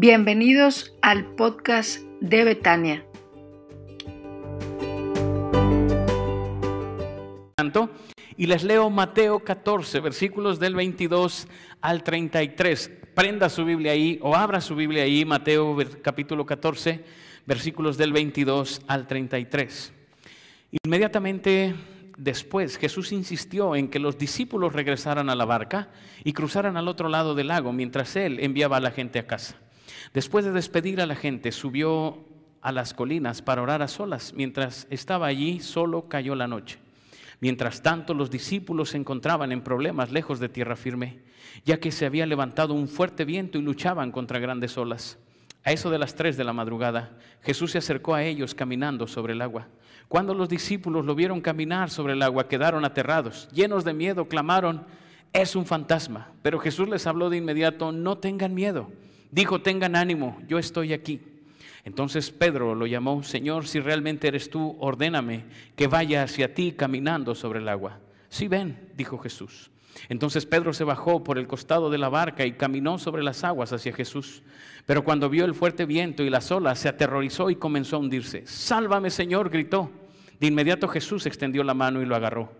Bienvenidos al podcast de Betania. Y les leo Mateo 14, versículos del 22 al 33. Prenda su Biblia ahí o abra su Biblia ahí, Mateo capítulo 14, versículos del 22 al 33. Inmediatamente después Jesús insistió en que los discípulos regresaran a la barca y cruzaran al otro lado del lago mientras él enviaba a la gente a casa. Después de despedir a la gente, subió a las colinas para orar a solas. Mientras estaba allí, solo cayó la noche. Mientras tanto, los discípulos se encontraban en problemas lejos de tierra firme, ya que se había levantado un fuerte viento y luchaban contra grandes olas. A eso de las tres de la madrugada, Jesús se acercó a ellos caminando sobre el agua. Cuando los discípulos lo vieron caminar sobre el agua, quedaron aterrados, llenos de miedo, clamaron, es un fantasma. Pero Jesús les habló de inmediato, no tengan miedo. Dijo, tengan ánimo, yo estoy aquí. Entonces Pedro lo llamó, Señor, si realmente eres tú, ordéname que vaya hacia ti caminando sobre el agua. Sí, ven, dijo Jesús. Entonces Pedro se bajó por el costado de la barca y caminó sobre las aguas hacia Jesús. Pero cuando vio el fuerte viento y las olas, se aterrorizó y comenzó a hundirse. Sálvame, Señor, gritó. De inmediato Jesús extendió la mano y lo agarró.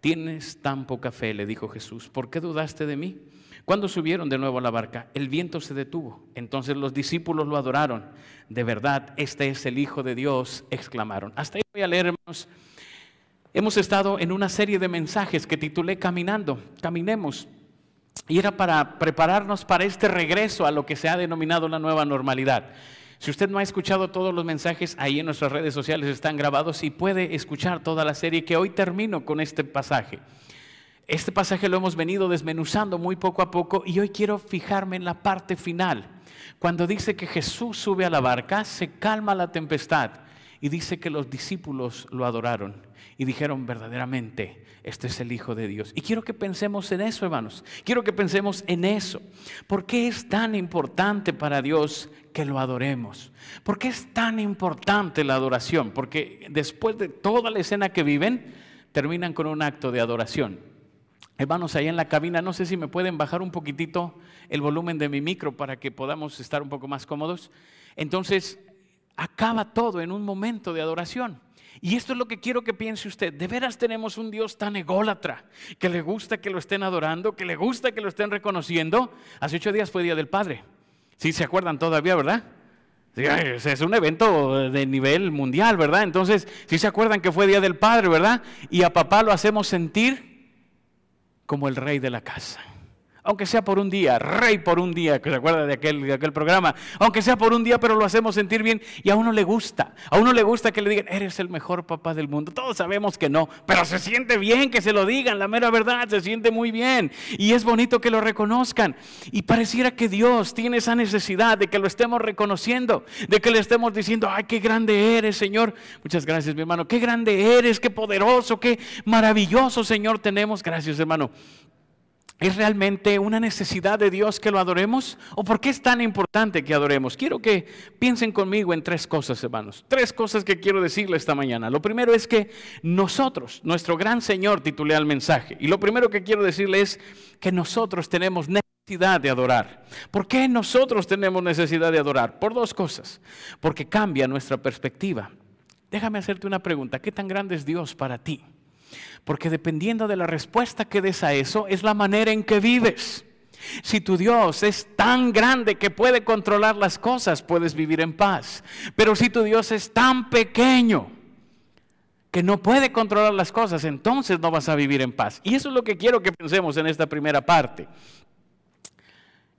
Tienes tan poca fe, le dijo Jesús, ¿por qué dudaste de mí? Cuando subieron de nuevo a la barca, el viento se detuvo. Entonces los discípulos lo adoraron. De verdad, este es el Hijo de Dios, exclamaron. Hasta ahí voy a leer, hermanos. Hemos estado en una serie de mensajes que titulé Caminando, caminemos. Y era para prepararnos para este regreso a lo que se ha denominado la nueva normalidad. Si usted no ha escuchado todos los mensajes, ahí en nuestras redes sociales están grabados y puede escuchar toda la serie que hoy termino con este pasaje. Este pasaje lo hemos venido desmenuzando muy poco a poco y hoy quiero fijarme en la parte final, cuando dice que Jesús sube a la barca, se calma la tempestad y dice que los discípulos lo adoraron y dijeron verdaderamente, este es el Hijo de Dios. Y quiero que pensemos en eso, hermanos. Quiero que pensemos en eso. ¿Por qué es tan importante para Dios que lo adoremos? ¿Por qué es tan importante la adoración? Porque después de toda la escena que viven, terminan con un acto de adoración. Hermanos, ahí en la cabina, no sé si me pueden bajar un poquitito el volumen de mi micro para que podamos estar un poco más cómodos. Entonces, acaba todo en un momento de adoración. Y esto es lo que quiero que piense usted. De veras tenemos un Dios tan ególatra, que le gusta que lo estén adorando, que le gusta que lo estén reconociendo. Hace ocho días fue Día del Padre. Sí, se acuerdan todavía, ¿verdad? Es un evento de nivel mundial, ¿verdad? Entonces, sí se acuerdan que fue Día del Padre, ¿verdad? Y a papá lo hacemos sentir como el rey de la casa aunque sea por un día, rey por un día, que se acuerda de aquel, de aquel programa, aunque sea por un día, pero lo hacemos sentir bien y a uno le gusta, a uno le gusta que le digan, eres el mejor papá del mundo. Todos sabemos que no, pero se siente bien que se lo digan, la mera verdad, se siente muy bien y es bonito que lo reconozcan. Y pareciera que Dios tiene esa necesidad de que lo estemos reconociendo, de que le estemos diciendo, ay, qué grande eres, Señor. Muchas gracias, mi hermano, qué grande eres, qué poderoso, qué maravilloso, Señor, tenemos. Gracias, hermano. ¿Es realmente una necesidad de Dios que lo adoremos? ¿O por qué es tan importante que adoremos? Quiero que piensen conmigo en tres cosas, hermanos. Tres cosas que quiero decirle esta mañana. Lo primero es que nosotros, nuestro gran Señor, titulé al mensaje. Y lo primero que quiero decirle es que nosotros tenemos necesidad de adorar. ¿Por qué nosotros tenemos necesidad de adorar? Por dos cosas. Porque cambia nuestra perspectiva. Déjame hacerte una pregunta. ¿Qué tan grande es Dios para ti? Porque dependiendo de la respuesta que des a eso, es la manera en que vives. Si tu Dios es tan grande que puede controlar las cosas, puedes vivir en paz. Pero si tu Dios es tan pequeño que no puede controlar las cosas, entonces no vas a vivir en paz. Y eso es lo que quiero que pensemos en esta primera parte.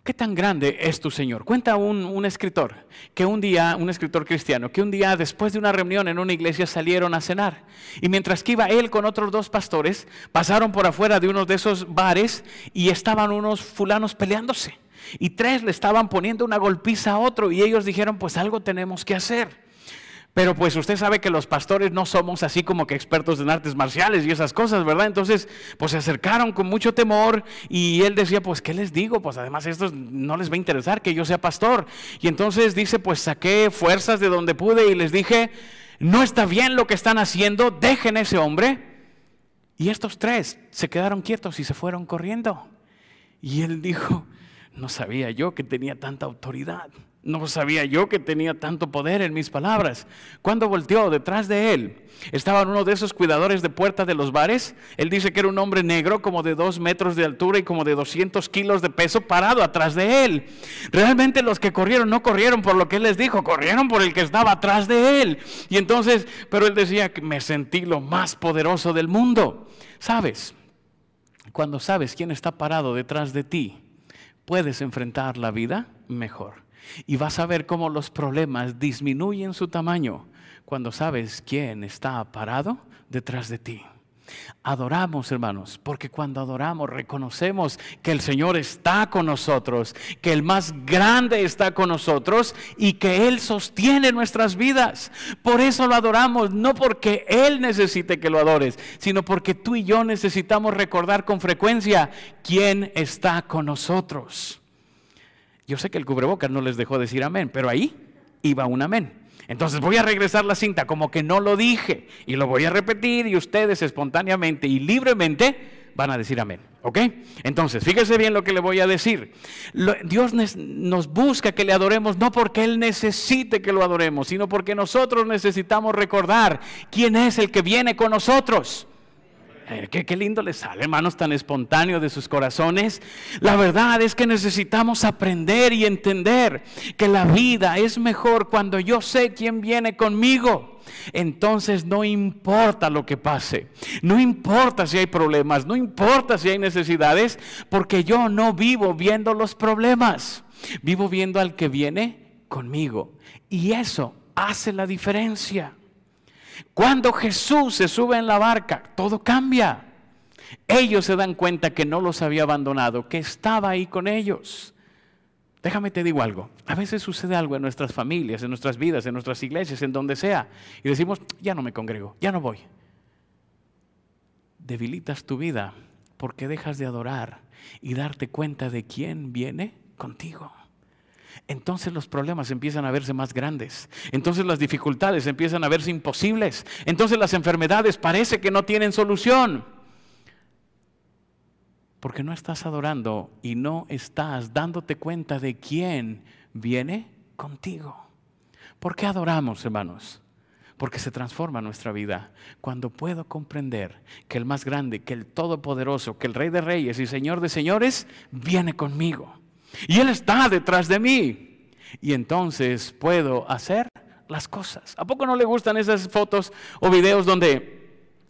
¿Qué tan grande es tu Señor? Cuenta un, escritor, que un día, un escritor cristiano, que un día después de una reunión en una iglesia salieron a cenar. Y mientras que iba él con otros dos pastores, pasaron por afuera de uno de esos bares y estaban unos fulanos peleándose. Y tres le estaban poniendo una golpiza a otro y ellos dijeron, pues algo tenemos que hacer. Pero pues usted sabe que los pastores no somos así como que expertos en artes marciales y esas cosas, ¿verdad? Entonces, pues se acercaron con mucho temor y él decía, pues, ¿qué les digo? Pues además esto no les va a interesar que yo sea pastor. Y entonces dice, pues saqué fuerzas de donde pude y les dije, no está bien lo que están haciendo, dejen ese hombre. Y estos tres se quedaron quietos y se fueron corriendo. Y él dijo, no sabía yo que tenía tanta autoridad. No sabía yo que tenía tanto poder en mis palabras. Cuando volteó detrás de él, estaba uno de esos cuidadores de puerta de los bares. Él dice que era un hombre negro, como de dos metros de altura y como de 200 kilos de peso, parado atrás de él. Realmente los que corrieron no corrieron por lo que él les dijo, corrieron por el que estaba atrás de él. Y entonces, pero él decía que me sentí lo más poderoso del mundo. ¿Sabes? Cuando sabes quién está parado detrás de ti, puedes enfrentar la vida mejor. Y vas a ver cómo los problemas disminuyen su tamaño cuando sabes quién está parado detrás de ti. Adoramos, hermanos, porque cuando adoramos reconocemos que el Señor está con nosotros, que el más grande está con nosotros y que Él sostiene nuestras vidas. Por eso lo adoramos, no porque Él necesite que lo adores, sino porque tú y yo necesitamos recordar con frecuencia quién está con nosotros. Yo sé que el cubrebocas no les dejó decir amén, pero ahí iba un amén. Entonces voy a regresar la cinta como que no lo dije y lo voy a repetir y ustedes espontáneamente y libremente van a decir amén. ¿Ok? Entonces, fíjese bien lo que le voy a decir. Dios nos busca que le adoremos no porque Él necesite que lo adoremos, sino porque nosotros necesitamos recordar quién es el que viene con nosotros. Eh, qué, lindo les sale, hermanos, tan espontáneo de sus corazones. La verdad es que necesitamos aprender y entender que la vida es mejor cuando yo sé quién viene conmigo. Entonces no importa lo que pase, no importa si hay problemas, no importa si hay necesidades, porque yo no vivo viendo los problemas, vivo viendo al que viene conmigo. Y eso hace la diferencia. Cuando Jesús se sube en la barca, todo cambia. Ellos se dan cuenta que no los había abandonado, que estaba ahí con ellos. Déjame te digo algo. A veces sucede algo en nuestras familias, en nuestras vidas, en nuestras iglesias, en donde sea. Y decimos, ya no me congrego, ya no voy. Debilitas tu vida porque dejas de adorar y darte cuenta de quién viene contigo entonces los problemas empiezan a verse más grandes. Entonces las dificultades empiezan a verse imposibles. Entonces las enfermedades parece que no tienen solución. Porque no estás adorando y no estás dándote cuenta de quién viene contigo. ¿Por qué adoramos, hermanos? Porque se transforma nuestra vida. Cuando puedo comprender que el más grande, que el todopoderoso, que el rey de reyes y señor de señores viene conmigo y Él está detrás de mí. Y entonces puedo hacer las cosas. ¿A poco no le gustan esas fotos o videos donde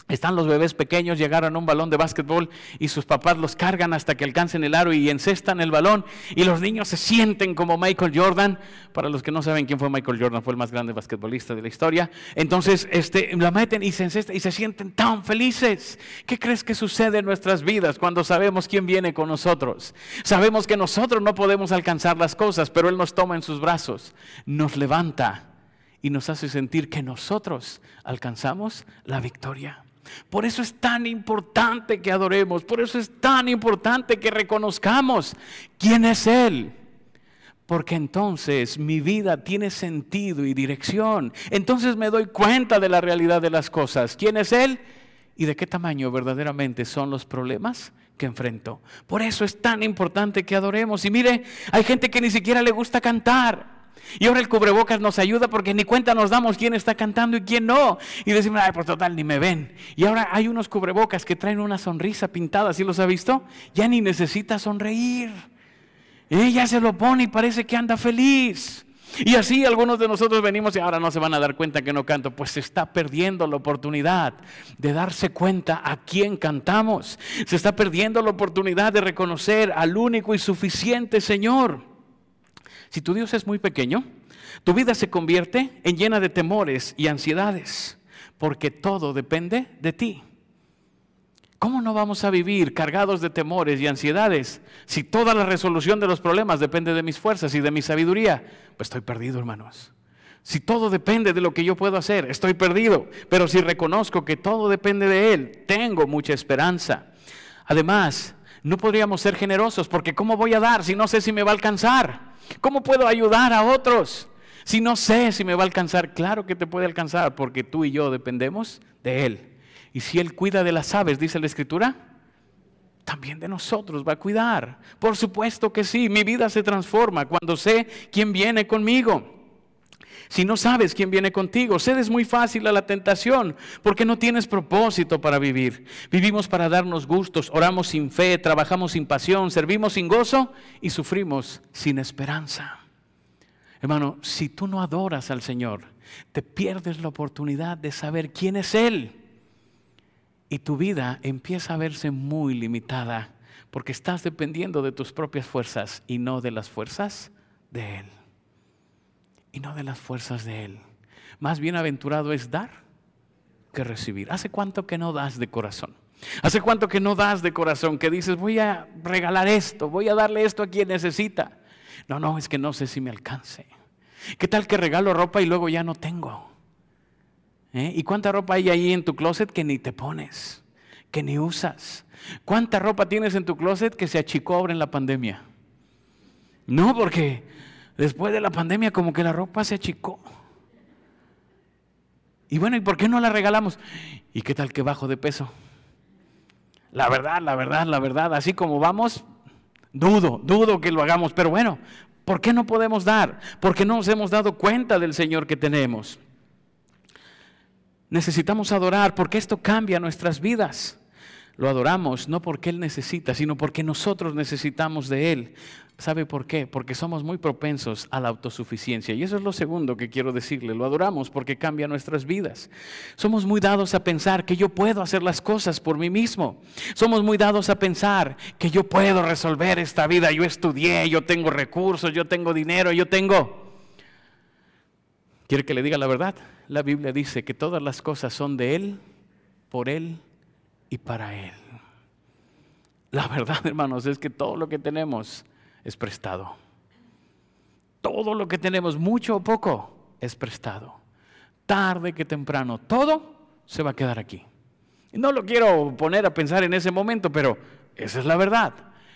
están los bebés pequeños, llegaron a un balón de básquetbol y sus papás los cargan hasta que alcancen el aro y encestan el balón y los niños se sienten como Michael Jordan. Para los que no saben quién fue Michael Jordan, fue el más grande basquetbolista de la historia. Entonces, este, la meten y se encestan y se sienten tan felices. ¿Qué crees que sucede en nuestras vidas cuando sabemos quién viene con nosotros? Sabemos que nosotros no podemos alcanzar las cosas, pero Él nos toma en sus brazos, nos levanta y nos hace sentir que nosotros alcanzamos la victoria. Por eso es tan importante que adoremos, por eso es tan importante que reconozcamos quién es Él. Porque entonces mi vida tiene sentido y dirección. Entonces me doy cuenta de la realidad de las cosas. ¿Quién es Él? ¿Y de qué tamaño verdaderamente son los problemas que enfrento? Por eso es tan importante que adoremos. Y mire, hay gente que ni siquiera le gusta cantar. Y ahora el cubrebocas nos ayuda porque ni cuenta nos damos quién está cantando y quién no. Y decimos, ay, pues total, ni me ven. Y ahora hay unos cubrebocas que traen una sonrisa pintada, ¿sí los ha visto? Ya ni necesita sonreír. Ella se lo pone y parece que anda feliz. Y así algunos de nosotros venimos y ahora no se van a dar cuenta que no canto, pues se está perdiendo la oportunidad de darse cuenta a quién cantamos. Se está perdiendo la oportunidad de reconocer al único y suficiente Señor. Si tu Dios es muy pequeño, tu vida se convierte en llena de temores y ansiedades, porque todo depende de ti. ¿Cómo no vamos a vivir cargados de temores y ansiedades si toda la resolución de los problemas depende de mis fuerzas y de mi sabiduría? Pues estoy perdido, hermanos. Si todo depende de lo que yo puedo hacer, estoy perdido. Pero si reconozco que todo depende de Él, tengo mucha esperanza. Además, no podríamos ser generosos porque ¿cómo voy a dar si no sé si me va a alcanzar? ¿Cómo puedo ayudar a otros si no sé si me va a alcanzar? Claro que te puede alcanzar porque tú y yo dependemos de Él. Y si Él cuida de las aves, dice la Escritura, también de nosotros va a cuidar. Por supuesto que sí, mi vida se transforma cuando sé quién viene conmigo. Si no sabes quién viene contigo, cedes muy fácil a la tentación porque no tienes propósito para vivir. Vivimos para darnos gustos, oramos sin fe, trabajamos sin pasión, servimos sin gozo y sufrimos sin esperanza. Hermano, si tú no adoras al Señor, te pierdes la oportunidad de saber quién es Él y tu vida empieza a verse muy limitada porque estás dependiendo de tus propias fuerzas y no de las fuerzas de Él. Y no de las fuerzas de Él. Más bienaventurado es dar que recibir. ¿Hace cuánto que no das de corazón? ¿Hace cuánto que no das de corazón? Que dices, voy a regalar esto, voy a darle esto a quien necesita. No, no, es que no sé si me alcance. ¿Qué tal que regalo ropa y luego ya no tengo? ¿Eh? ¿Y cuánta ropa hay ahí en tu closet que ni te pones, que ni usas? ¿Cuánta ropa tienes en tu closet que se achicó ahora en la pandemia? No, porque después de la pandemia como que la ropa se achicó. Y bueno, ¿y por qué no la regalamos? ¿Y qué tal que bajo de peso? La verdad, la verdad, la verdad, así como vamos, dudo, dudo que lo hagamos, pero bueno, ¿por qué no podemos dar? Porque no nos hemos dado cuenta del Señor que tenemos. Necesitamos adorar porque esto cambia nuestras vidas. Lo adoramos no porque Él necesita, sino porque nosotros necesitamos de Él. ¿Sabe por qué? Porque somos muy propensos a la autosuficiencia. Y eso es lo segundo que quiero decirle. Lo adoramos porque cambia nuestras vidas. Somos muy dados a pensar que yo puedo hacer las cosas por mí mismo. Somos muy dados a pensar que yo puedo resolver esta vida. Yo estudié, yo tengo recursos, yo tengo dinero, yo tengo... ¿Quiere que le diga la verdad? La Biblia dice que todas las cosas son de Él, por Él y para Él. La verdad, hermanos, es que todo lo que tenemos es prestado. Todo lo que tenemos, mucho o poco, es prestado. Tarde que temprano, todo se va a quedar aquí. No lo quiero poner a pensar en ese momento, pero esa es la verdad.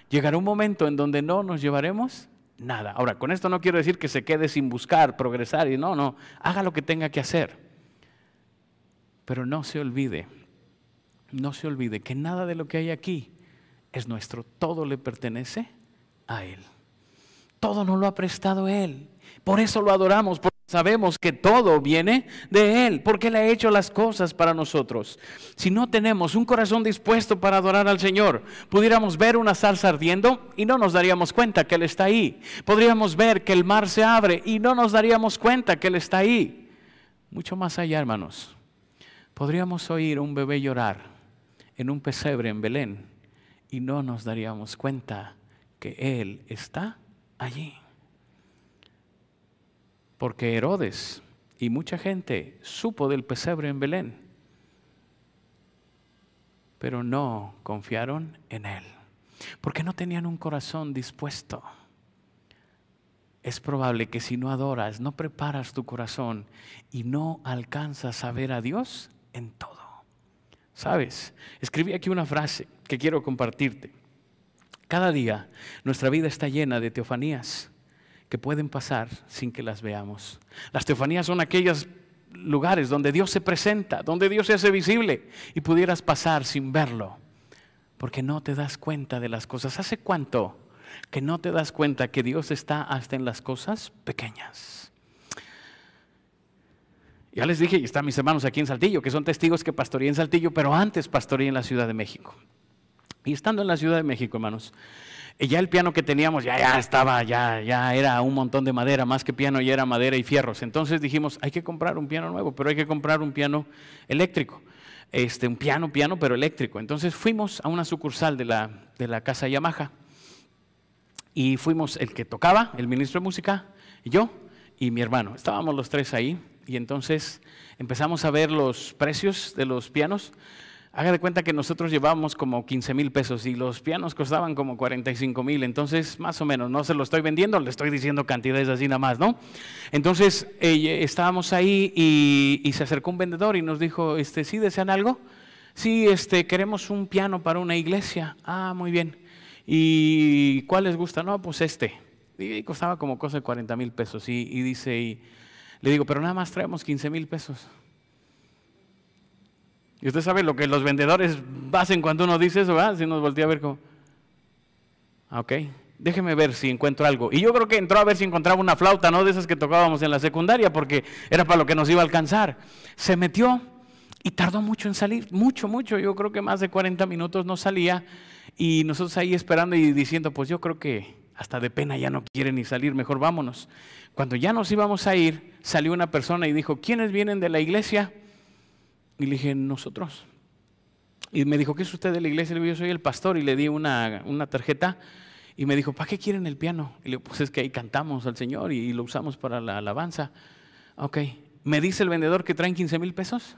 Llegará un momento en donde no nos llevaremos nada. Ahora, con esto no quiero decir que se quede sin buscar, progresar, y no, no, haga lo que tenga que hacer. Pero no se olvide, no se olvide que nada de lo que hay aquí es nuestro, todo le pertenece a Él. Todo nos lo ha prestado Él. Por eso lo adoramos, porque sabemos que todo viene de Él, porque Él ha hecho las cosas para nosotros. Si no tenemos un corazón dispuesto para adorar al Señor, pudiéramos ver una salsa ardiendo y no nos daríamos cuenta que Él está ahí. Podríamos ver que el mar se abre y no nos daríamos cuenta que Él está ahí. Mucho más allá, hermanos. Podríamos oír un bebé llorar en un pesebre en Belén y no nos daríamos cuenta que Él está allí. Porque Herodes y mucha gente supo del pesebre en Belén, pero no confiaron en Él, porque no tenían un corazón dispuesto. Es probable que si no adoras, no preparas tu corazón y no alcanzas a ver a Dios en todo. ¿Sabes? Escribí aquí una frase que quiero compartirte. Cada día nuestra vida está llena de teofanías que pueden pasar sin que las veamos. Las teofanías son aquellos lugares donde Dios se presenta, donde Dios se hace visible y pudieras pasar sin verlo, porque no te das cuenta de las cosas. ¿Hace cuánto que no te das cuenta que Dios está hasta en las cosas pequeñas? Ya les dije, y están mis hermanos aquí en Saltillo, que son testigos que pastoreé en Saltillo, pero antes pastoreé en la Ciudad de México. Y estando en la Ciudad de México, hermanos, eh, ya el piano que teníamos ya, ya estaba, ya, ya era un montón de madera, más que piano ya era madera y fierros. Entonces dijimos, hay que comprar un piano nuevo, pero hay que comprar un piano eléctrico. Este, un piano, piano, pero eléctrico. Entonces fuimos a una sucursal de la, de la casa Yamaha y fuimos el que tocaba, el ministro de música, yo y mi hermano. Estábamos los tres ahí y entonces empezamos a ver los precios de los pianos. Haga de cuenta que nosotros llevábamos como 15 mil pesos y los pianos costaban como 45 mil. Entonces, más o menos, no se lo estoy vendiendo, le estoy diciendo cantidades así nada más, ¿no? Entonces, eh, estábamos ahí y, se acercó un vendedor y nos dijo, este, ¿sí desean algo? Sí, este, queremos un piano para una iglesia. Ah, muy bien. ¿Y cuál les gusta? No, pues este. Y costaba como cosa de 40 mil pesos. Y, y dice, y le digo, pero nada más traemos 15 mil pesos. Y usted sabe lo que los vendedores hacen cuando uno dice eso, ¿verdad? Si nos voltea a ver como, Ok, déjeme ver si encuentro algo. Y yo creo que entró a ver si encontraba una flauta, ¿no? De esas que tocábamos en la secundaria, porque era para lo que nos iba a alcanzar. Se metió y tardó mucho en salir, mucho, mucho. Yo creo que más de 40 minutos no salía. Y nosotros ahí esperando y diciendo, pues yo creo que hasta de pena ya no quiere ni salir, mejor vámonos. Cuando ya nos íbamos a ir, salió una persona y dijo, ¿quiénes vienen de la iglesia? Y le dije, nosotros. Y me dijo, ¿qué es usted de la iglesia? Le dije, yo soy el pastor y le di una, una tarjeta. Y me dijo, ¿para qué quieren el piano? Y le digo, pues es que ahí cantamos al Señor y, lo usamos para la alabanza. Ok, me dice el vendedor que traen 15 mil pesos.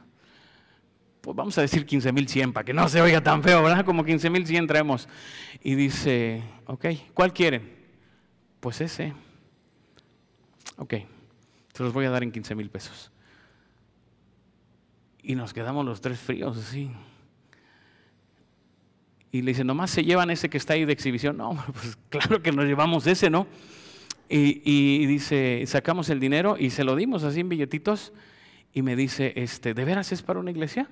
Pues vamos a decir 15 mil 100 para que no se oiga tan feo, ¿verdad? Como 15 mil 100 traemos. Y dice, ok, ¿cuál quieren? Pues ese. Ok, se los voy a dar en 15 mil pesos. Y nos quedamos los tres fríos así. Y le dice, nomás se llevan ese que está ahí de exhibición. No, pues claro que nos llevamos ese, ¿no? Y, y, dice, sacamos el dinero y se lo dimos así en billetitos. Y me dice, este, ¿de veras es para una iglesia?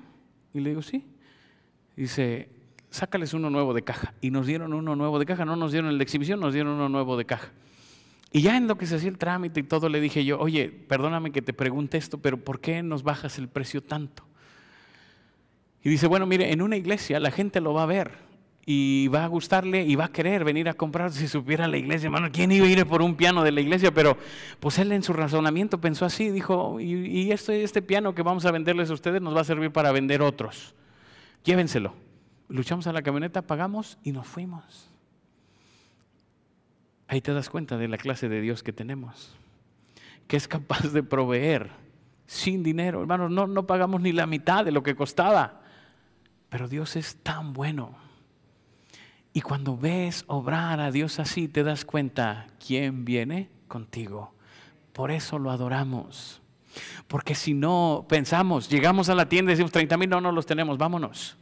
Y le digo, sí. Dice, sácales uno nuevo de caja. Y nos dieron uno nuevo de caja. No nos dieron el de exhibición, nos dieron uno nuevo de caja. Y ya en lo que se hacía el trámite y todo, le dije yo, oye, perdóname que te pregunte esto, pero ¿por qué nos bajas el precio tanto? Y dice, bueno, mire, en una iglesia la gente lo va a ver y va a gustarle y va a querer venir a comprar si supiera la iglesia, hermano, ¿quién iba a ir por un piano de la iglesia? Pero pues él en su razonamiento pensó así, dijo, y, este, este piano que vamos a venderles a ustedes nos va a servir para vender otros. Llévenselo. Luchamos a la camioneta, pagamos y nos fuimos. Ahí te das cuenta de la clase de Dios que tenemos, que es capaz de proveer sin dinero. Hermanos, no, no pagamos ni la mitad de lo que costaba, pero Dios es tan bueno. Y cuando ves obrar a Dios así, te das cuenta quién viene contigo. Por eso lo adoramos. Porque si no pensamos, llegamos a la tienda y decimos 30 mil, no, no los tenemos, vámonos.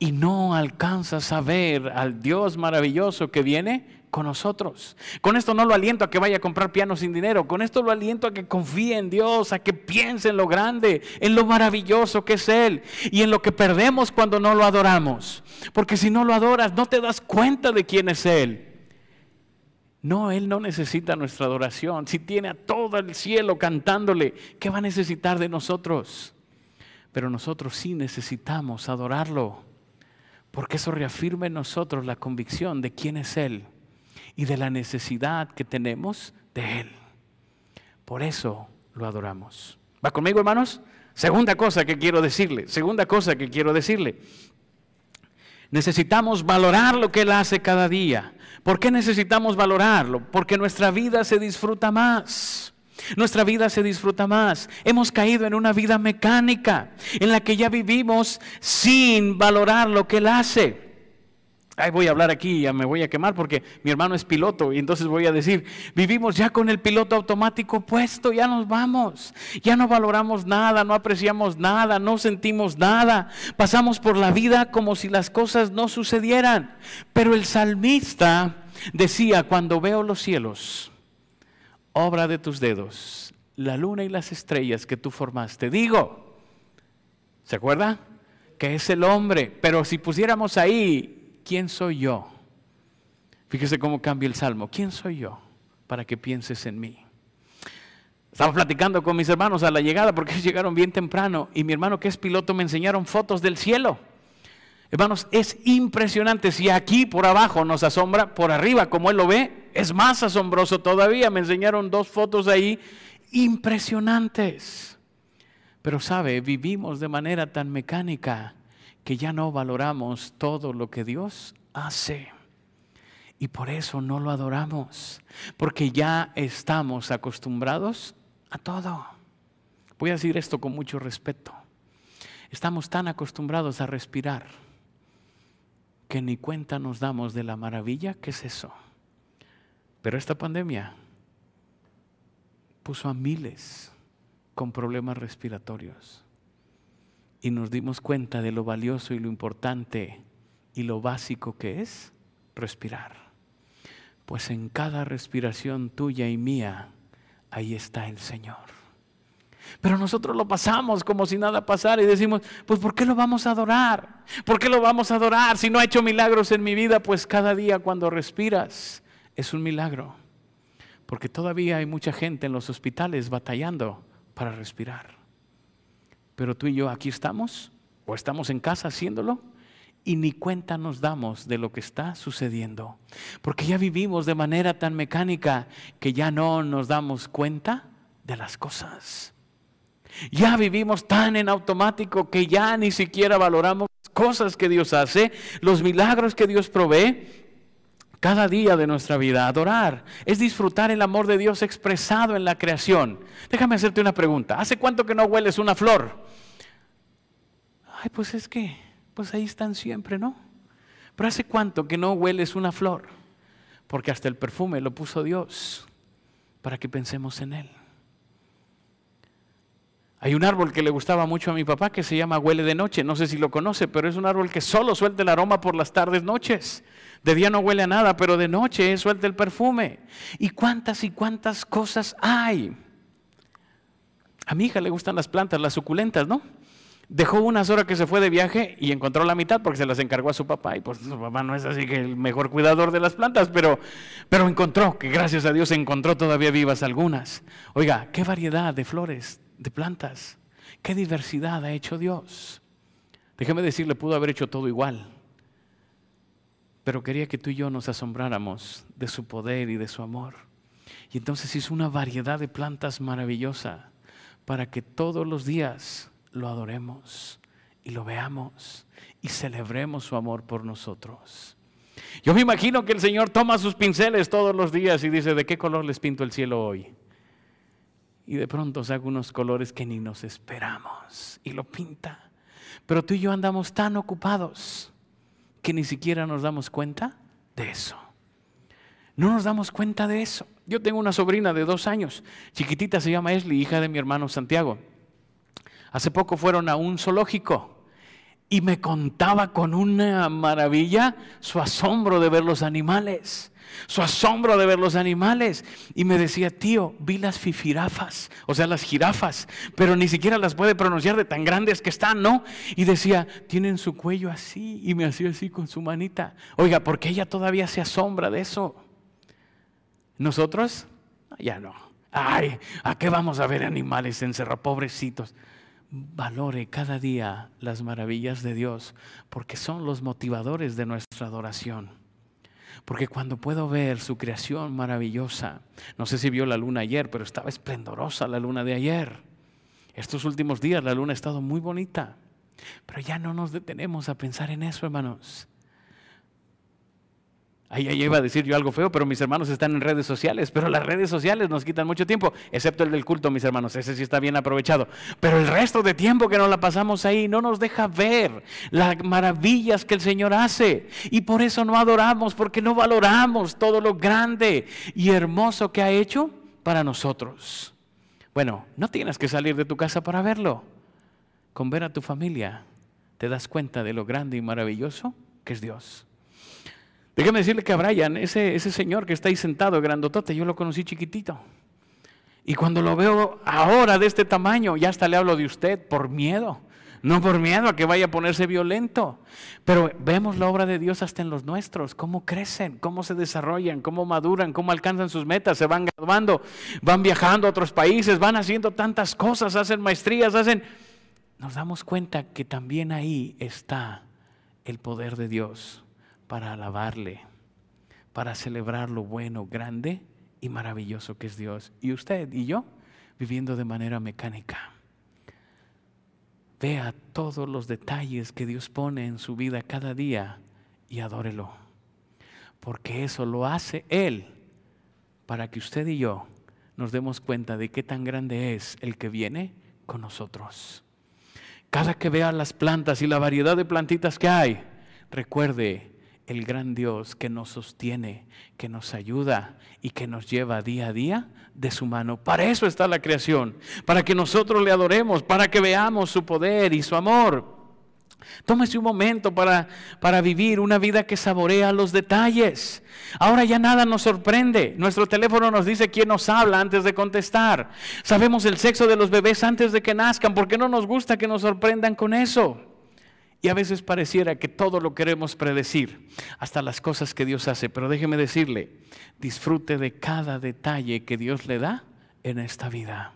Y no alcanzas a ver al Dios maravilloso que viene con nosotros. Con esto no lo aliento a que vaya a comprar piano sin dinero, con esto lo aliento a que confíe en Dios, a que piense en lo grande, en lo maravilloso que es Él y en lo que perdemos cuando no lo adoramos. Porque si no lo adoras, no te das cuenta de quién es Él. No, Él no necesita nuestra adoración. Si tiene a todo el cielo cantándole, ¿qué va a necesitar de nosotros? Pero nosotros sí necesitamos adorarlo, porque eso reafirma en nosotros la convicción de quién es Él y de la necesidad que tenemos de Él. Por eso lo adoramos. ¿Va conmigo, hermanos? Segunda cosa que quiero decirle, segunda cosa que quiero decirle. Necesitamos valorar lo que Él hace cada día. ¿Por qué necesitamos valorarlo? Porque nuestra vida se disfruta más. Nuestra vida se disfruta más. Hemos caído en una vida mecánica en la que ya vivimos sin valorar lo que Él hace. Ay, voy a hablar aquí, ya me voy a quemar porque mi hermano es piloto y entonces voy a decir, vivimos ya con el piloto automático puesto, ya nos vamos, ya no valoramos nada, no apreciamos nada, no sentimos nada, pasamos por la vida como si las cosas no sucedieran. Pero el salmista decía, cuando veo los cielos, obra de tus dedos, la luna y las estrellas que tú formaste, digo, ¿se acuerda? Que es el hombre, pero si pusiéramos ahí ¿quién soy yo? Fíjese cómo cambia el salmo. ¿Quién soy yo para que pienses en mí? Estaba platicando con mis hermanos a la llegada porque llegaron bien temprano y mi hermano que es piloto me enseñaron fotos del cielo. Hermanos, es impresionante. Si aquí por abajo nos asombra, por arriba, como él lo ve, es más asombroso todavía. Me enseñaron dos fotos ahí impresionantes. Pero sabe, vivimos de manera tan mecánica que ya no valoramos todo lo que Dios hace. Y por eso no lo adoramos, porque ya estamos acostumbrados a todo. Voy a decir esto con mucho respeto. Estamos tan acostumbrados a respirar que ni cuenta nos damos de la maravilla que es eso. Pero esta pandemia puso a miles con problemas respiratorios y nos dimos cuenta de lo valioso y lo importante y lo básico que es respirar. Pues en cada respiración tuya y mía, ahí está el Señor. Pero nosotros lo pasamos como si nada pasara y decimos, pues ¿por qué lo vamos a adorar? ¿Por qué lo vamos a adorar? Si no ha hecho milagros en mi vida, pues cada día cuando respiras es un milagro. Porque todavía hay mucha gente en los hospitales batallando para respirar. Pero tú y yo aquí estamos, o estamos en casa haciéndolo, y ni cuenta nos damos de lo que está sucediendo. Porque ya vivimos de manera tan mecánica que ya no nos damos cuenta de las cosas. Ya vivimos tan en automático que ya ni siquiera valoramos cosas que Dios hace, los milagros que Dios provee cada día de nuestra vida. Adorar es disfrutar el amor de Dios expresado en la creación. Déjame hacerte una pregunta. ¿Hace cuánto que no hueles una flor? Ay, pues es que pues ahí están siempre, ¿no? Pero hace cuánto que no hueles una flor, porque hasta el perfume lo puso Dios para que pensemos en Él. Hay un árbol que le gustaba mucho a mi papá que se llama huele de noche, no sé si lo conoce, pero es un árbol que solo suelta el aroma por las tardes, noches. De día no huele a nada, pero de noche suelta el perfume. ¿Y cuántas y cuántas cosas hay? A mi hija le gustan las plantas, las suculentas, ¿no? Dejó unas horas que se fue de viaje y encontró la mitad porque se las encargó a su papá. Y pues su papá no es así que el mejor cuidador de las plantas, pero, pero encontró, que gracias a Dios encontró todavía vivas algunas. Oiga, qué variedad de flores, de plantas, qué diversidad ha hecho Dios. Déjeme decirle, pudo haber hecho todo igual. Pero quería que tú y yo nos asombráramos de su poder y de su amor. Y entonces hizo una variedad de plantas maravillosa para que todos los días lo adoremos y lo veamos y celebremos su amor por nosotros. Yo me imagino que el Señor toma sus pinceles todos los días y dice, ¿de qué color les pinto el cielo hoy? Y de pronto saca unos colores que ni nos esperamos y lo pinta. Pero tú y yo andamos tan ocupados que ni siquiera nos damos cuenta de eso. No nos damos cuenta de eso. Yo tengo una sobrina de dos años, chiquitita, se llama Esli, hija de mi hermano Santiago. Hace poco fueron a un zoológico y me contaba con una maravilla su asombro de ver los animales, su asombro de ver los animales. Y me decía, tío, vi las fifirafas, o sea, las jirafas, pero ni siquiera las puede pronunciar de tan grandes que están, ¿no? Y decía, tienen su cuello así, y me hacía así con su manita. Oiga, porque ella todavía se asombra de eso. Nosotros, ya no. Ay, ¿a qué vamos a ver animales encerrados, pobrecitos? Valore cada día las maravillas de Dios, porque son los motivadores de nuestra adoración. Porque cuando puedo ver su creación maravillosa, no sé si vio la luna ayer, pero estaba esplendorosa la luna de ayer. Estos últimos días la luna ha estado muy bonita, pero ya no nos detenemos a pensar en eso, hermanos. Ahí iba a decir yo algo feo, pero mis hermanos están en redes sociales, pero las redes sociales nos quitan mucho tiempo, excepto el del culto, mis hermanos, ese sí está bien aprovechado. Pero el resto de tiempo que nos la pasamos ahí no nos deja ver las maravillas que el Señor hace. Y por eso no adoramos, porque no valoramos todo lo grande y hermoso que ha hecho para nosotros. Bueno, no tienes que salir de tu casa para verlo. Con ver a tu familia te das cuenta de lo grande y maravilloso que es Dios. Déjame decirle que a Brian, ese, ese señor que está ahí sentado, grandotote, yo lo conocí chiquitito. Y cuando lo veo ahora de este tamaño, ya hasta le hablo de usted por miedo. No por miedo a que vaya a ponerse violento. Pero vemos la obra de Dios hasta en los nuestros, cómo crecen, cómo se desarrollan, cómo maduran, cómo alcanzan sus metas, se van graduando, van viajando a otros países, van haciendo tantas cosas, hacen maestrías, hacen... Nos damos cuenta que también ahí está el poder de Dios para alabarle, para celebrar lo bueno, grande y maravilloso que es Dios. Y usted y yo viviendo de manera mecánica. Vea todos los detalles que Dios pone en su vida cada día y adórelo. Porque eso lo hace Él para que usted y yo nos demos cuenta de qué tan grande es el que viene con nosotros. Cada que vea las plantas y la variedad de plantitas que hay, recuerde el gran Dios que nos sostiene, que nos ayuda y que nos lleva día a día de su mano. Para eso está la creación, para que nosotros le adoremos, para que veamos su poder y su amor. Tómese un momento para, para vivir una vida que saborea los detalles. Ahora ya nada nos sorprende. Nuestro teléfono nos dice quién nos habla antes de contestar. Sabemos el sexo de los bebés antes de que nazcan. ¿Por qué no nos gusta que nos sorprendan con eso? Y a veces pareciera que todo lo queremos predecir, hasta las cosas que Dios hace. Pero déjeme decirle, disfrute de cada detalle que Dios le da en esta vida.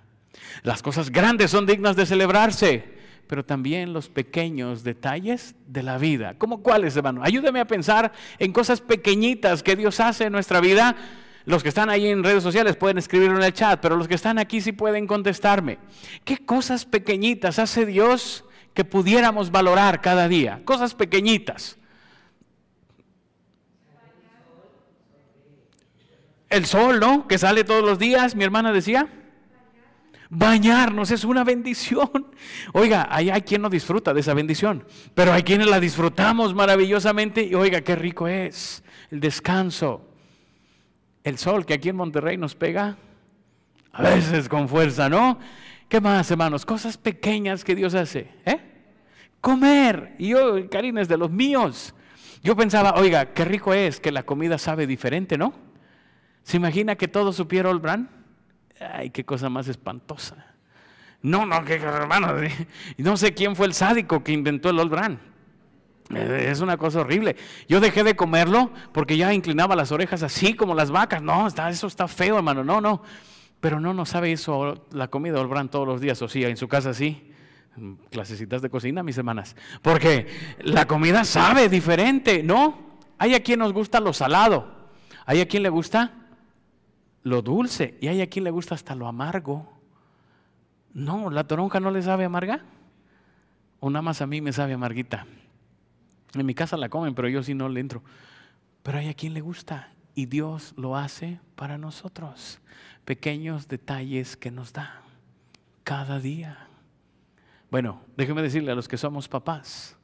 Las cosas grandes son dignas de celebrarse pero también los pequeños detalles de la vida. ¿Cómo cuáles, hermano? Ayúdeme a pensar en cosas pequeñitas que Dios hace en nuestra vida. Los que están ahí en redes sociales pueden escribirlo en el chat, pero los que están aquí sí pueden contestarme. ¿Qué cosas pequeñitas hace Dios que pudiéramos valorar cada día? Cosas pequeñitas. El sol, ¿no? Que sale todos los días, mi hermana decía. Bañarnos es una bendición. Oiga, hay, hay quien no disfruta de esa bendición, pero hay quienes la disfrutamos maravillosamente y oiga, qué rico es el descanso. El sol que aquí en Monterrey nos pega a veces con fuerza, ¿no? ¿Qué más, hermanos? Cosas pequeñas que Dios hace, ¿eh? Comer. Y yo, Karina, es de los míos. Yo pensaba, oiga, qué rico es que la comida sabe diferente, ¿no? ¿Se imagina que todo supiera Olbran? Ay, qué cosa más espantosa. No, no, que hermano, no sé quién fue el sádico que inventó el Old Brand. Es una cosa horrible. Yo dejé de comerlo porque ya inclinaba las orejas así como las vacas. No, está, eso está feo, hermano. No, no. Pero no, no sabe eso la comida Old Brand todos los días. O sí, en su casa sí. Clasecitas de cocina, mis hermanas. Porque la comida sabe diferente, ¿no? Hay a quien nos gusta lo salado. Hay a quien le gusta lo dulce y hay a quien le gusta hasta lo amargo. No, la toronja no le sabe amarga. O nada más a mí me sabe amarguita. En mi casa la comen, pero yo sí no le entro. Pero hay a quien le gusta y Dios lo hace para nosotros. Pequeños detalles que nos da cada día. Bueno, déjeme decirle a los que somos papás,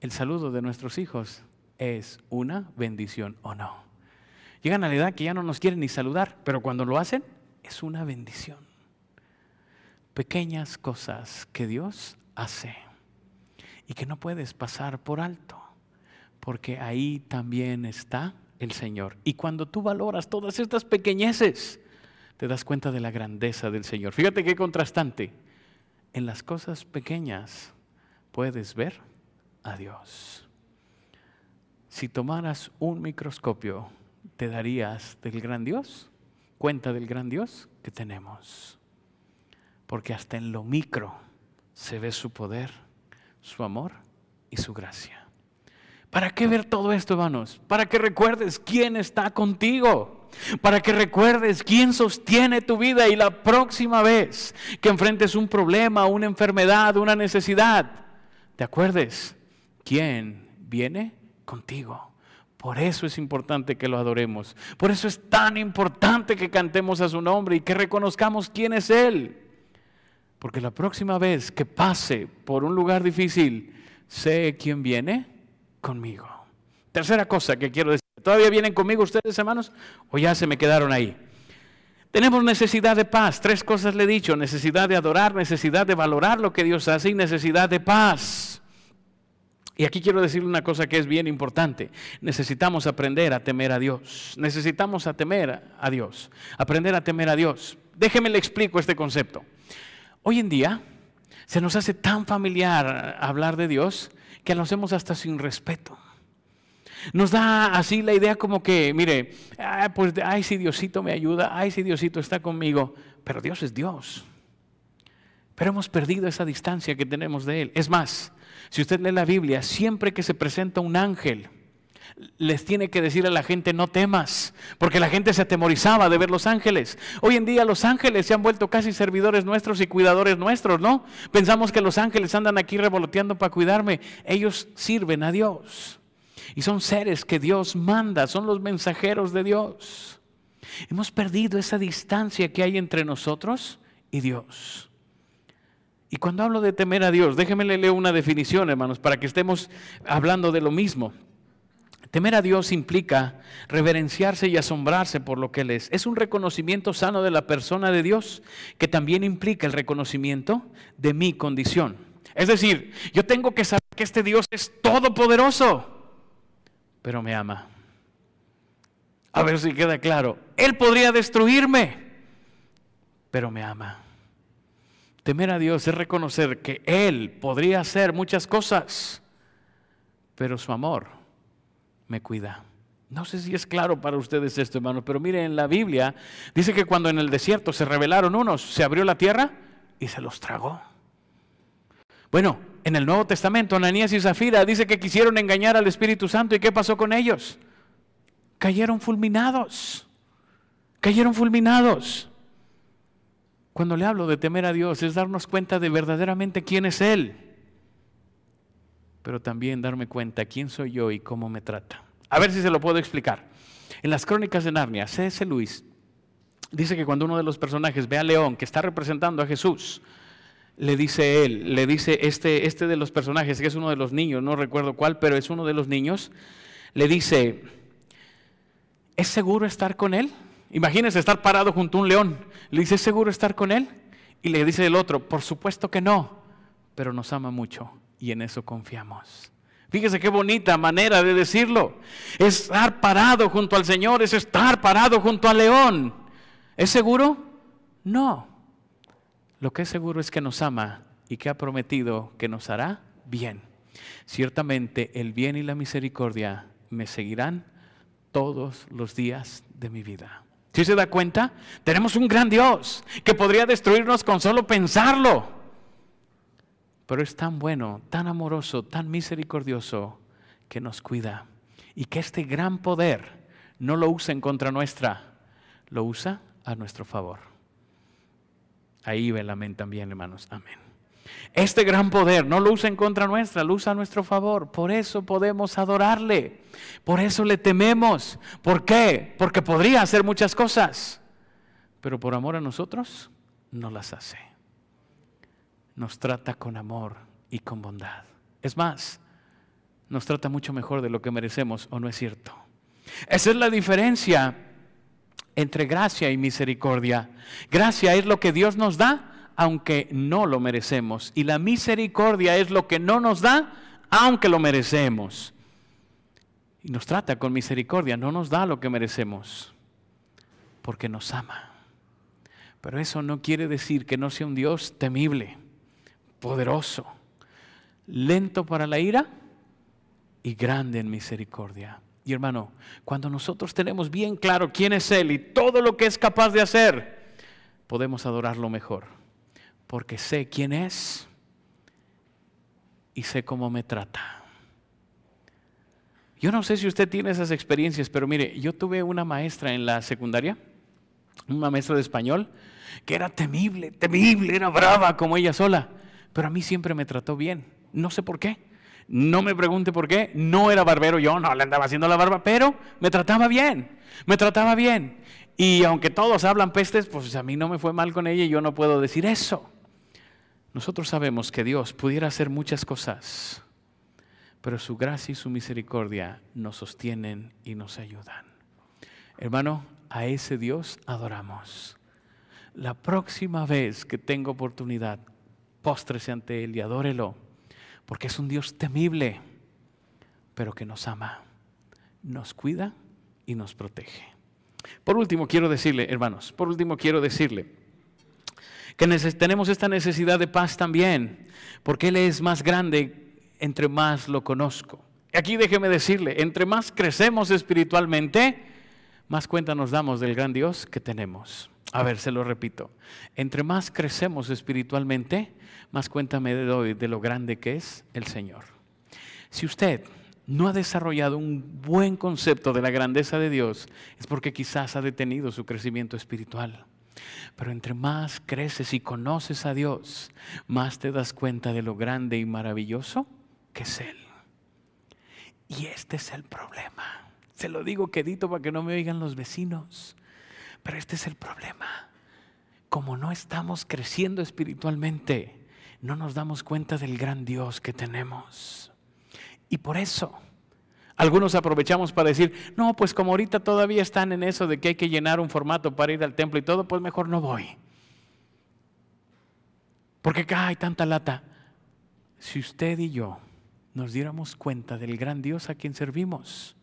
el saludo de nuestros hijos es una bendición o no. Llegan a la edad que ya no nos quieren ni saludar, pero cuando lo hacen es una bendición. Pequeñas cosas que Dios hace y que no puedes pasar por alto, porque ahí también está el Señor. Y cuando tú valoras todas estas pequeñeces, te das cuenta de la grandeza del Señor. Fíjate qué contrastante. En las cosas pequeñas puedes ver a Dios. Si tomaras un microscopio te darías del gran Dios, cuenta del gran Dios que tenemos. Porque hasta en lo micro se ve su poder, su amor y su gracia. ¿Para qué ver todo esto, hermanos? Para que recuerdes quién está contigo. Para que recuerdes quién sostiene tu vida y la próxima vez que enfrentes un problema, una enfermedad, una necesidad, te acuerdes quién viene contigo. Por eso es importante que lo adoremos. Por eso es tan importante que cantemos a su nombre y que reconozcamos quién es Él. Porque la próxima vez que pase por un lugar difícil, sé quién viene conmigo. Tercera cosa que quiero decir. ¿Todavía vienen conmigo ustedes, hermanos? ¿O ya se me quedaron ahí? Tenemos necesidad de paz. Tres cosas le he dicho. Necesidad de adorar, necesidad de valorar lo que Dios hace y necesidad de paz. Y aquí quiero decirle una cosa que es bien importante. Necesitamos aprender a temer a Dios. Necesitamos a temer a Dios. Aprender a temer a Dios. Déjeme le explico este concepto. Hoy en día se nos hace tan familiar hablar de Dios que lo hacemos hasta sin respeto. Nos da así la idea como que, mire, pues, ay, si Diosito me ayuda, ay, si Diosito está conmigo, pero Dios es Dios. Pero hemos perdido esa distancia que tenemos de Él. Es más, si usted lee la Biblia, siempre que se presenta un ángel, les tiene que decir a la gente no temas, porque la gente se atemorizaba de ver los ángeles. Hoy en día los ángeles se han vuelto casi servidores nuestros y cuidadores nuestros, ¿no? Pensamos que los ángeles andan aquí revoloteando para cuidarme. Ellos sirven a Dios. Y son seres que Dios manda, son los mensajeros de Dios. Hemos perdido esa distancia que hay entre nosotros y Dios. Y cuando hablo de temer a Dios, déjenme leer una definición, hermanos, para que estemos hablando de lo mismo. Temer a Dios implica reverenciarse y asombrarse por lo que Él es. Es un reconocimiento sano de la persona de Dios que también implica el reconocimiento de mi condición. Es decir, yo tengo que saber que este Dios es todopoderoso, pero me ama. A ver si queda claro. Él podría destruirme, pero me ama. Temer a Dios es reconocer que Él podría hacer muchas cosas, pero su amor me cuida. No sé si es claro para ustedes esto, hermanos, pero miren, en la Biblia dice que cuando en el desierto se rebelaron unos, se abrió la tierra y se los tragó. Bueno, en el Nuevo Testamento, Ananías y Zafira dice que quisieron engañar al Espíritu Santo y ¿qué pasó con ellos? Cayeron fulminados. Cayeron fulminados. Cuando le hablo de temer a Dios es darnos cuenta de verdaderamente quién es Él, pero también darme cuenta quién soy yo y cómo me trata. A ver si se lo puedo explicar. En las crónicas de Narnia, C.S. Luis dice que cuando uno de los personajes ve a León que está representando a Jesús, le dice él, le dice este, este de los personajes, que es uno de los niños, no recuerdo cuál, pero es uno de los niños, le dice, ¿es seguro estar con él? Imagínense estar parado junto a un león. Le dice, ¿es seguro estar con él? Y le dice el otro, por supuesto que no, pero nos ama mucho y en eso confiamos. Fíjese qué bonita manera de decirlo. Estar parado junto al Señor es estar parado junto al león. ¿Es seguro? No. Lo que es seguro es que nos ama y que ha prometido que nos hará bien. Ciertamente el bien y la misericordia me seguirán todos los días de mi vida. ¿Sí se da cuenta? Tenemos un gran Dios que podría destruirnos con solo pensarlo pero es tan bueno, tan amoroso, tan misericordioso que nos cuida. Y que este gran poder no lo usa en contra nuestra, lo usa a nuestro favor. Ahí ve amén también, hermanos. Amén. Este gran poder no lo usa en contra nuestra, lo usa a nuestro favor. Por eso podemos adorarle. Por eso le tememos. ¿Por qué? Porque podría hacer muchas cosas. Pero por amor a nosotros, no las hace nos trata con amor y con bondad. Es más, nos trata mucho mejor de lo que merecemos, ¿o no es cierto? Esa es la diferencia entre gracia y misericordia. Gracia es lo que Dios nos da, aunque no lo merecemos. Y la misericordia es lo que no nos da, aunque lo merecemos. Y nos trata con misericordia, no nos da lo que merecemos, porque nos ama. Pero eso no quiere decir que no sea un Dios temible poderoso, lento para la ira y grande en misericordia. Y hermano, cuando nosotros tenemos bien claro quién es Él y todo lo que es capaz de hacer, podemos adorarlo mejor. Porque sé quién es y sé cómo me trata. Yo no sé si usted tiene esas experiencias, pero mire, yo tuve una maestra en la secundaria, una maestra de español, que era temible, temible, era brava como ella sola pero a mí siempre me trató bien. No sé por qué. No me pregunte por qué. No era barbero yo, no le andaba haciendo la barba, pero me trataba bien. Me trataba bien. Y aunque todos hablan pestes, pues a mí no me fue mal con ella y yo no puedo decir eso. Nosotros sabemos que Dios pudiera hacer muchas cosas, pero su gracia y su misericordia nos sostienen y nos ayudan. Hermano, a ese Dios adoramos. La próxima vez que tenga oportunidad, póstrese ante Él y adórelo, porque es un Dios temible, pero que nos ama, nos cuida y nos protege. Por último, quiero decirle, hermanos, por último quiero decirle que tenemos esta necesidad de paz también, porque Él es más grande entre más lo conozco. Aquí déjeme decirle, entre más crecemos espiritualmente, más cuenta nos damos del gran Dios que tenemos. A ver, se lo repito. Entre más crecemos espiritualmente, más cuenta me doy de lo grande que es el Señor. Si usted no ha desarrollado un buen concepto de la grandeza de Dios, es porque quizás ha detenido su crecimiento espiritual. Pero entre más creces y conoces a Dios, más te das cuenta de lo grande y maravilloso que es Él. Y este es el problema. Se lo digo quedito para que no me oigan los vecinos. Pero este es el problema. Como no estamos creciendo espiritualmente, no nos damos cuenta del gran Dios que tenemos. Y por eso, algunos aprovechamos para decir, no, pues como ahorita todavía están en eso de que hay que llenar un formato para ir al templo y todo, pues mejor no voy. Porque acá hay tanta lata. si usted y yo nos diéramos cuenta del gran Dios a quien servimos,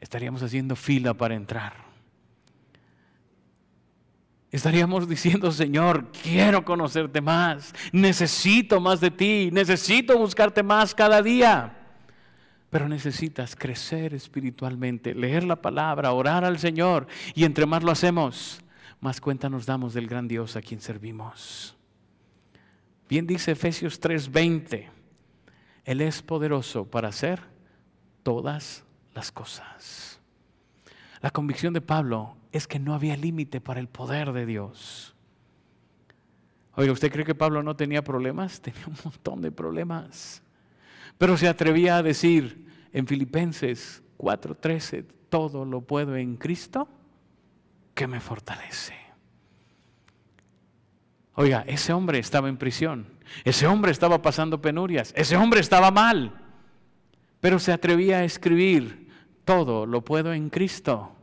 estaríamos haciendo fila para entrar. Estaríamos diciendo, Señor, quiero conocerte más, necesito más de ti, necesito buscarte más cada día. Pero necesitas crecer espiritualmente, leer la palabra, orar al Señor. Y entre más lo hacemos, más cuenta nos damos del gran Dios a quien servimos. Bien dice Efesios 3:20, Él es poderoso para hacer todas las cosas. La convicción de Pablo es que no había límite para el poder de Dios. Oiga, ¿usted cree que Pablo no tenía problemas? Tenía un montón de problemas. Pero se atrevía a decir en Filipenses 4:13, todo lo puedo en Cristo que me fortalece. Oiga, ese hombre estaba en prisión, ese hombre estaba pasando penurias, ese hombre estaba mal, pero se atrevía a escribir, todo lo puedo en Cristo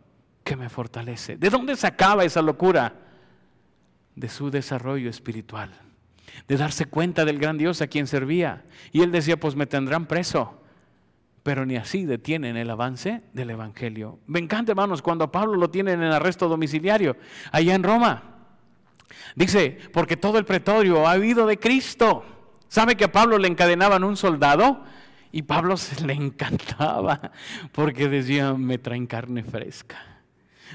que me fortalece. ¿De dónde sacaba esa locura? De su desarrollo espiritual, de darse cuenta del gran Dios a quien servía. Y él decía, pues me tendrán preso. Pero ni así detienen el avance del Evangelio. Me encanta, hermanos, cuando a Pablo lo tienen en arresto domiciliario, allá en Roma. Dice, porque todo el pretorio ha habido de Cristo. ¿Sabe que a Pablo le encadenaban un soldado? Y Pablo se le encantaba porque decía, me traen carne fresca.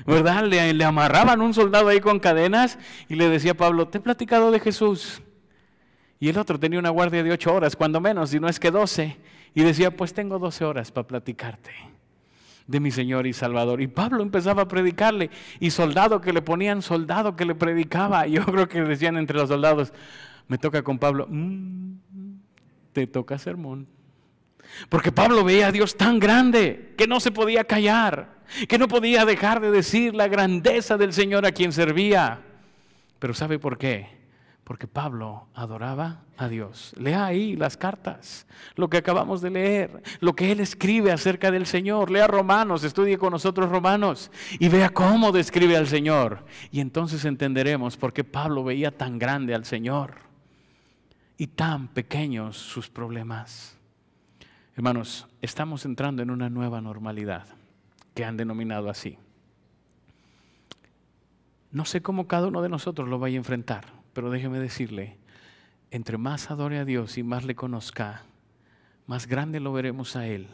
¿Verdad? Le, amarraban un soldado ahí con cadenas y le decía a Pablo, te he platicado de Jesús. Y el otro tenía una guardia de ocho horas, cuando menos, y no es que doce. Y decía, pues tengo doce horas para platicarte de mi Señor y Salvador. Y Pablo empezaba a predicarle, y soldado que le ponían, soldado que le predicaba. Yo creo que decían entre los soldados, me toca con Pablo, mm, te toca sermón. Porque Pablo veía a Dios tan grande que no se podía callar que no podía dejar de decir la grandeza del Señor a quien servía. Pero ¿sabe por qué? Porque Pablo adoraba a Dios. Lea ahí las cartas, lo que acabamos de leer, lo que él escribe acerca del Señor. Lea Romanos, estudie con nosotros Romanos y vea cómo describe al Señor. Y entonces entenderemos por qué Pablo veía tan grande al Señor y tan pequeños sus problemas. Hermanos, estamos entrando en una nueva normalidad que han denominado así. No sé cómo cada uno de nosotros lo vaya a enfrentar, pero déjeme decirle, entre más adore a Dios y más le conozca, más grande lo veremos a Él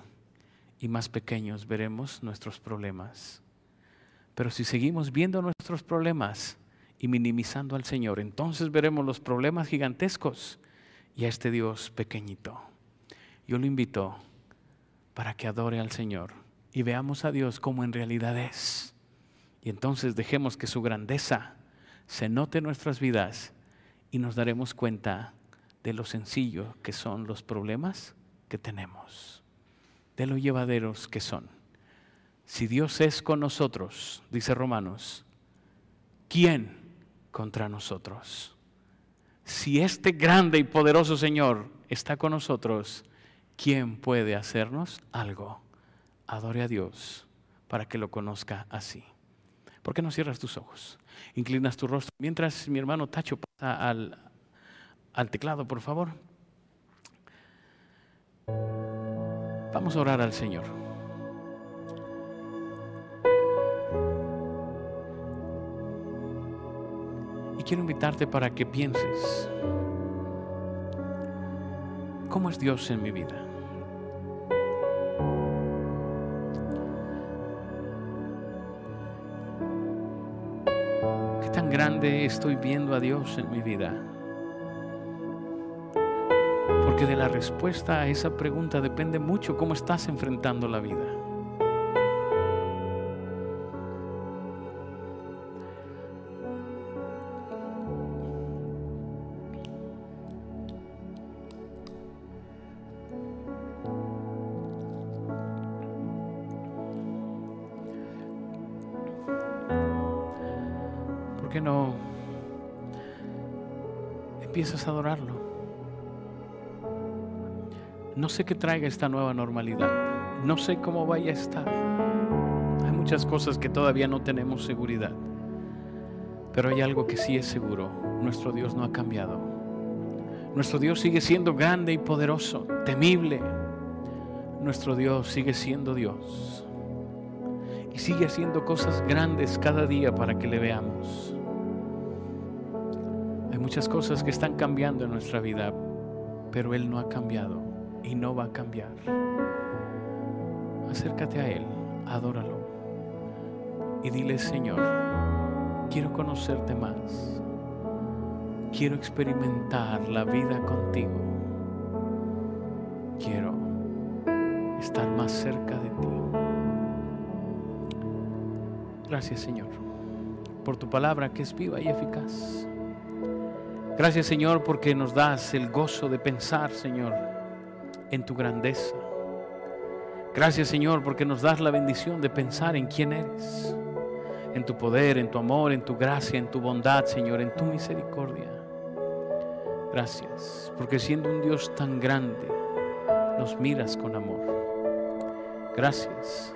y más pequeños veremos nuestros problemas. Pero si seguimos viendo nuestros problemas y minimizando al Señor, entonces veremos los problemas gigantescos y a este Dios pequeñito. Yo lo invito para que adore al Señor y veamos a Dios como en realidad es. Y entonces dejemos que su grandeza se note en nuestras vidas y nos daremos cuenta de lo sencillo que son los problemas que tenemos, de lo llevaderos que son. Si Dios es con nosotros, dice Romanos, ¿quién contra nosotros? Si este grande y poderoso Señor está con nosotros, ¿quién puede hacernos algo? adore a Dios para que lo conozca así. ¿Por qué no cierras tus ojos? Inclinas tu rostro. Mientras mi hermano Tacho pasa al, al teclado, por favor. Vamos a orar al Señor. Y quiero invitarte para que pienses, ¿cómo es Dios en mi vida? grande estoy viendo a Dios en mi vida? Porque de la respuesta a esa pregunta depende mucho cómo estás enfrentando la vida. A adorarlo? No sé qué traiga esta nueva normalidad. No sé cómo vaya a estar. Hay muchas cosas que todavía no tenemos seguridad. Pero hay algo que sí es seguro. Nuestro Dios no ha cambiado. Nuestro Dios sigue siendo grande y poderoso, temible. Nuestro Dios sigue siendo Dios. Y sigue haciendo cosas grandes cada día para que le veamos. Muchas cosas que están cambiando en nuestra vida, pero Él no ha cambiado y no va a cambiar. Acércate a Él, adóralo y dile, Señor, quiero conocerte más. Quiero experimentar la vida contigo. Quiero estar más cerca de ti. Gracias Señor por tu palabra que es viva y eficaz. Gracias Señor porque nos das el gozo de pensar, Señor, en tu grandeza. Gracias Señor porque nos das la bendición de pensar en quién eres, en tu poder, en tu amor, en tu gracia, en tu bondad, Señor, en tu misericordia. Gracias porque siendo un Dios tan grande, nos miras con amor. Gracias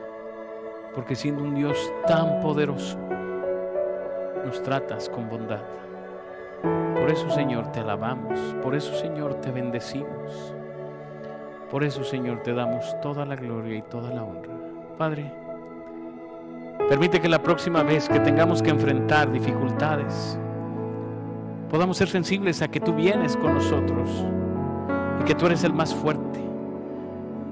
porque siendo un Dios tan poderoso, nos tratas con bondad. Por eso, Señor, te alabamos. Por eso, Señor, te bendecimos. Por eso, Señor, te damos toda la gloria y toda la honra. Padre, permite que la próxima vez que tengamos que enfrentar dificultades, podamos ser sensibles a que tú vienes con nosotros y que tú eres el más fuerte,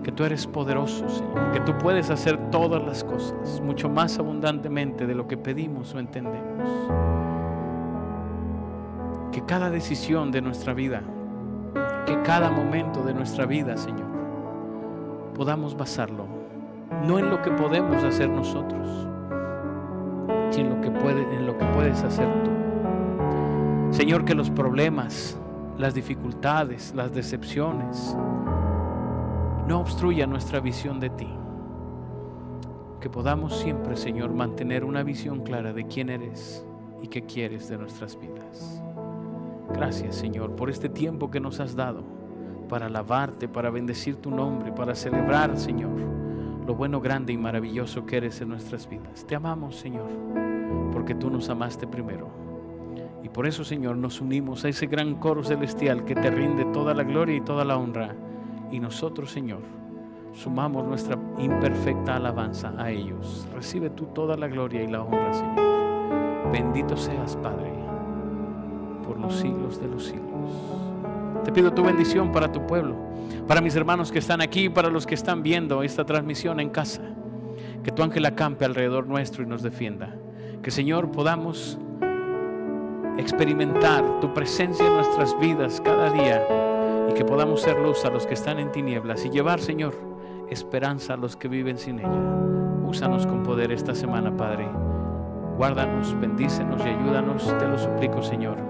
que tú eres poderoso, Señor, que tú puedes hacer todas las cosas mucho más abundantemente de lo que pedimos o entendemos que cada decisión de nuestra vida, que cada momento de nuestra vida, Señor, podamos basarlo no en lo que podemos hacer nosotros, sino en lo que, puedes hacer tú. Señor, que los problemas, las dificultades, las decepciones, no obstruyan nuestra visión de ti. Que podamos siempre, Señor, mantener una visión clara de quién eres y qué quieres de nuestras vidas. Gracias Señor por este tiempo que nos has dado para alabarte, para bendecir tu nombre, para celebrar Señor lo bueno, grande y maravilloso que eres en nuestras vidas. Te amamos Señor porque tú nos amaste primero. Y por eso Señor nos unimos a ese gran coro celestial que te rinde toda la gloria y toda la honra. Y nosotros Señor sumamos nuestra imperfecta alabanza a ellos. Recibe tú toda la gloria y la honra Señor. Bendito seas Padre los siglos de los siglos. Te pido tu bendición para tu pueblo, para mis hermanos que están aquí, para los que están viendo esta transmisión en casa. Que tu ángel acampe alrededor nuestro y nos defienda. Que Señor podamos experimentar tu presencia en nuestras vidas cada día y que podamos ser luz a los que están en tinieblas y llevar, Señor, esperanza a los que viven sin ella. Úsanos con poder esta semana, Padre. Guárdanos, bendícenos y ayúdanos, te lo suplico, Señor